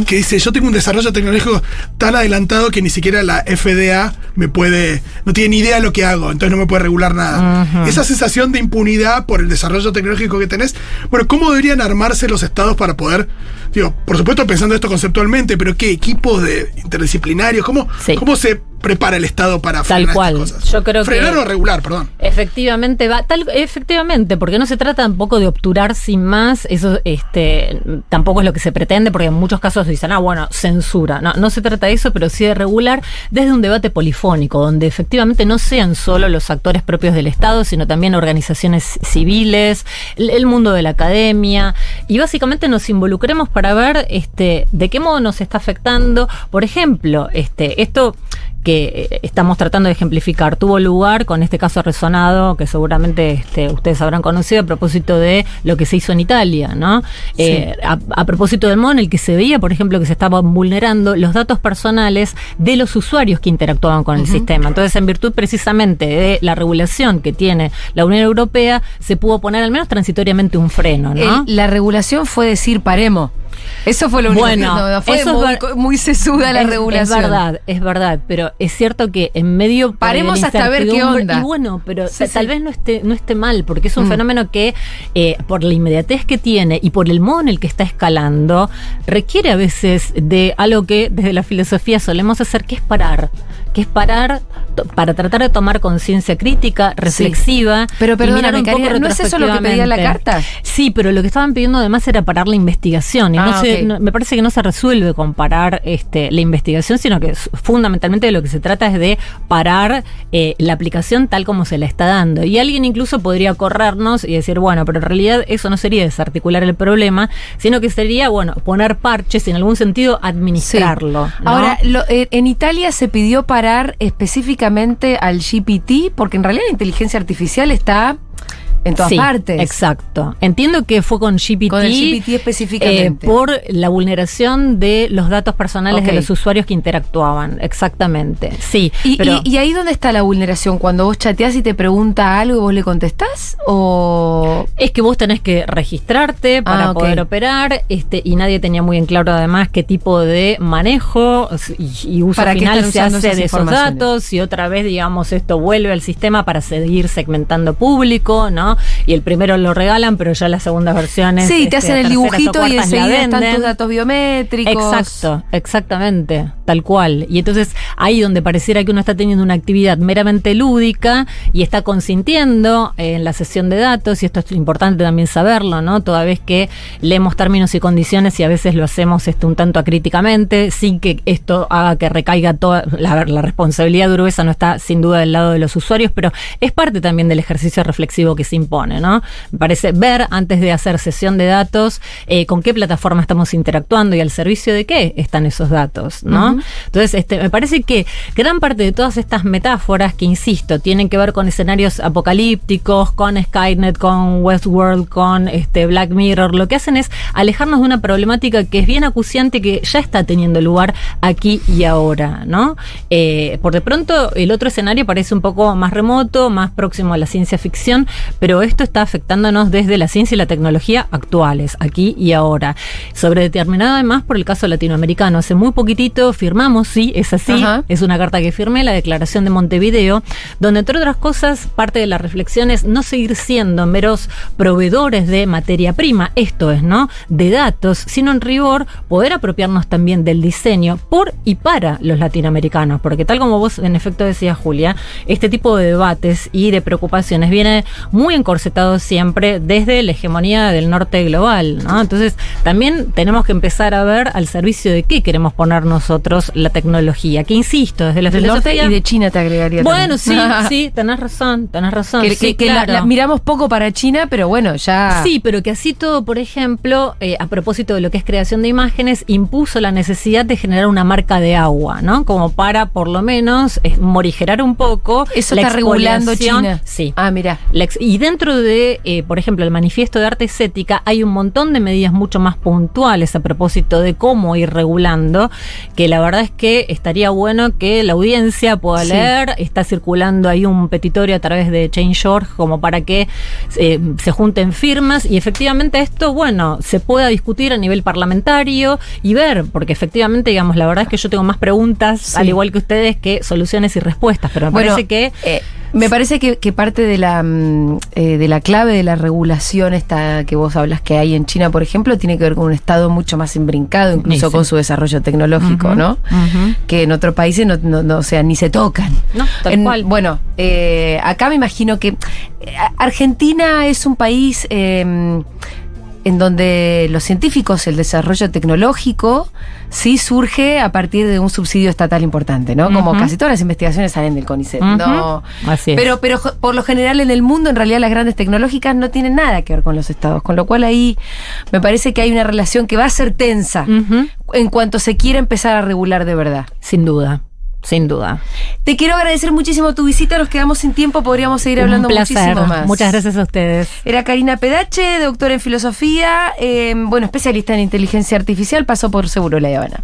que dice, yo tengo un desarrollo tecnológico tan adelantado que ni siquiera la FDA me puede, no tiene ni idea de lo que hago, entonces no me puede regular nada. Esa sensación de impunidad por el desarrollo tecnológico que tenés, bueno, ¿cómo deberían armarse los estados para poder, digo, por supuesto pensando esto conceptualmente, pero qué equipos de interdisciplinarios, cómo, Sí. cómo se prepara el estado para Tal frenar estas cual. cosas? Yo creo que- frenar o regular, perdón. Efectivamente, va, tal, efectivamente, porque no se trata tampoco de obturar sin más, eso este, tampoco es lo que se pretende, porque en muchos casos dicen, ah, bueno, censura. No, no se trata de eso, pero sí de regular desde un debate polifónico, donde efectivamente no sean solo los actores propios del Estado, sino también organizaciones civiles, el, el mundo de la academia, y básicamente nos involucremos para ver este, de qué modo nos está afectando. Por ejemplo, este, esto que eh, estamos tratando de ejemplificar tuvo lugar con este caso resonado que seguramente este, ustedes habrán conocido a propósito de lo que se hizo en Italia, ¿no? Eh, a, a propósito del modo en el que se veía, por ejemplo, que se estaban vulnerando los datos personales de los usuarios que interactuaban con el sistema. Entonces, en virtud precisamente de la regulación que tiene la Unión Europea, se pudo poner al menos transitoriamente un freno, ¿no? El- la regulación fue decir paremos. Eso fue lo único Bueno, que no, fue eso es muy, muy sesuda la es, regulación. Es verdad, es verdad, pero es cierto que en medio Paremos hasta ver qué onda. Y bueno, pero Sí, ta- sí. tal vez no esté no esté mal, porque es un Mm. fenómeno que eh, por la inmediatez que tiene y por el modo en el que está escalando requiere a veces de algo que desde la filosofía solemos hacer, que es parar, que es parar para tratar de tomar conciencia crítica, reflexiva. Pero y perdóname, Karina, ¿no es eso lo que pedía la carta? Sí, pero lo que estaban pidiendo además era parar la investigación. Y no Ah, se- no- me parece que no se resuelve con parar este, la investigación, sino que fundamentalmente de lo que se trata es de parar eh, la aplicación tal como se la está dando. Y alguien incluso podría corrernos y decir, bueno, pero en realidad eso no sería desarticular el problema, sino que sería, bueno, poner parches y en algún sentido administrarlo. ¿no? Ahora, lo- eh, en Italia se pidió parar específicamente al GPT, porque en realidad la inteligencia artificial está en todas Sí, partes. Exacto. Entiendo que fue con GPT. Con el GPT específicamente. eh, por la vulneración de los datos personales de los usuarios que interactuaban. Exactamente. Sí. Y, pero y- y ahí dónde está la vulneración? Cuando vos chateás y te pregunta algo y vos le contestás? ¿O.? es que vos tenés que registrarte para Ah, ok. poder operar, este, y nadie tenía muy en claro además qué tipo de manejo y, y uso ¿Para final se hace de esos datos, y otra vez, digamos, esto vuelve al sistema para seguir segmentando público, ¿no? Y el primero lo regalan, pero ya las segundas versiones. Sí, te este, hacen el dibujito y enseguida están tus datos biométricos. Exacto, exactamente, tal cual. Y entonces ahí donde pareciera que uno está teniendo una actividad meramente lúdica y está consintiendo eh, en la sesión de datos, y esto es importante también saberlo, ¿no? Toda vez que leemos términos y condiciones y a veces lo hacemos este, un tanto acríticamente, sin que esto haga que recaiga toda la, la responsabilidad gruesa, no está sin duda del lado de los usuarios, pero es parte también del ejercicio reflexivo que se impone, ¿no? Me parece ver antes de hacer sesión de datos eh, con qué plataforma estamos interactuando y al servicio de qué están esos datos, ¿no? Entonces, este, me parece que gran parte de todas estas metáforas que, insisto, tienen que ver con escenarios apocalípticos, con Skynet, con Westworld, con este, Black Mirror, lo que hacen es alejarnos de una problemática que es bien acuciante que ya está teniendo lugar aquí y ahora, ¿no? Eh, por de pronto, el otro escenario parece un poco más remoto, más próximo a la ciencia ficción, pero pero esto está afectándonos desde la ciencia y la tecnología actuales, aquí y ahora. Sobre determinado además por el caso latinoamericano. Hace muy poquitito firmamos, sí, es así, Ajá. es una carta que firmé, la declaración de Montevideo, donde entre otras cosas parte de la reflexión es no seguir siendo meros proveedores de materia prima, esto es, ¿no? De datos, sino en rigor poder apropiarnos también del diseño por y para los latinoamericanos, porque tal como vos en efecto decías, Julia, este tipo de debates y de preocupaciones viene muy encorsetado siempre desde la hegemonía del norte global, ¿no? Entonces, también tenemos que empezar a ver al servicio de qué queremos poner nosotros la tecnología, que insisto, desde la Del norte filosofía y de China te agregaría. bueno, sí, también. sí, tenés razón, tenés razón. Que, sí, que- que la- claro. la miramos poco para China, pero bueno, ya. Sí, pero que así todo, por ejemplo, eh, a propósito de lo que es creación de imágenes, impuso la necesidad de generar una marca de agua, ¿no? Como para, por lo menos, morigerar un poco. Eso la está regulando. China. Sí. Ah, mira. La y dentro de, eh, por ejemplo, el manifiesto de arte estética, hay un montón de medidas mucho más puntuales a propósito de cómo ir regulando, que la verdad es que estaría bueno que la audiencia pueda Sí. leer. Está circulando ahí un petitorio a través de Change.org como para que eh, se junten firmas y efectivamente esto, bueno, se pueda discutir a nivel parlamentario y ver, porque efectivamente, digamos, la verdad es que yo tengo más preguntas, Sí. al igual que ustedes, que soluciones y respuestas, pero me Bueno, parece que... eh, me parece que, que parte de la mm, eh, de la clave de la regulación esta que vos hablas que hay en China, por ejemplo, tiene que ver con un estado mucho más imbrincado, incluso Sí, sí. con su desarrollo tecnológico, ¿no? Que en otros países no, no, no, o sea, ni se tocan. No, tal En- cual. Bueno, eh, acá me imagino que eh, Argentina es un país eh, en donde los científicos, el desarrollo tecnológico, sí surge a partir de un subsidio estatal importante, ¿no? Como casi todas las investigaciones salen del CONICET. No. Así es. Pero, pero por lo general en el mundo, en realidad las grandes tecnológicas no tienen nada que ver con los estados, con lo cual ahí me parece que hay una relación que va a ser tensa en cuanto se quiera empezar a regular de verdad. Sin duda, sin duda. Te quiero agradecer muchísimo tu visita, nos quedamos sin tiempo, podríamos seguir hablando Un placer. muchísimo más. Muchas gracias a ustedes. Era Karina Pedache, doctora en filosofía, eh, bueno, especialista en inteligencia artificial, pasó por Seguro La Habana.